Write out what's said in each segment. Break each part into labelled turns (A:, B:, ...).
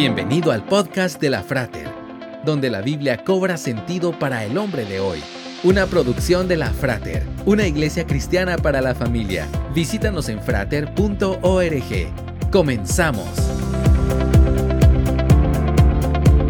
A: Bienvenido al podcast de la Frater, donde la Biblia cobra sentido para el hombre de hoy. Una producción de la Frater, una iglesia cristiana para la familia. Visítanos en frater.org. Comenzamos.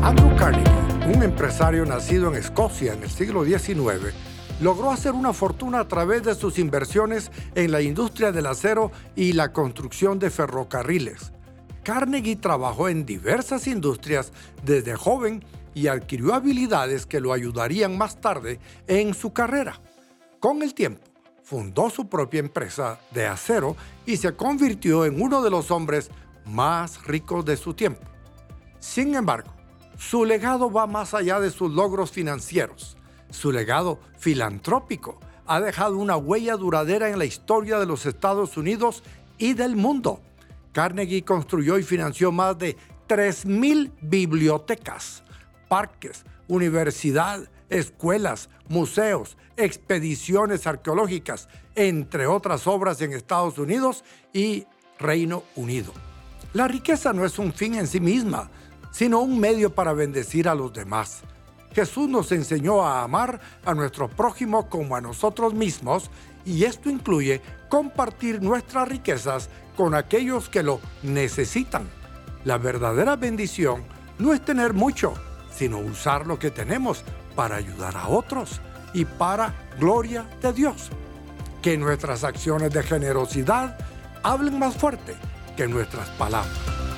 B: Andrew Carnegie, un empresario nacido en Escocia en el siglo XIX, logró hacer una fortuna a través de sus inversiones en la industria del acero y la construcción de ferrocarriles. Carnegie trabajó en diversas industrias desde joven y adquirió habilidades que lo ayudarían más tarde en su carrera. Con el tiempo, fundó su propia empresa de acero y se convirtió en uno de los hombres más ricos de su tiempo. Sin embargo, su legado va más allá de sus logros financieros. Su legado filantrópico ha dejado una huella duradera en la historia de los Estados Unidos y del mundo. Carnegie construyó y financió más de 3.000 bibliotecas, parques, universidad, escuelas, museos, expediciones arqueológicas, entre otras obras en Estados Unidos y Reino Unido. La riqueza no es un fin en sí misma, sino un medio para bendecir a los demás. Jesús nos enseñó a amar a nuestro prójimo como a nosotros mismos y esto incluye compartir nuestras riquezas con aquellos que lo necesitan. La verdadera bendición no es tener mucho, sino usar lo que tenemos para ayudar a otros y para gloria de Dios. Que nuestras acciones de generosidad hablen más fuerte que nuestras palabras.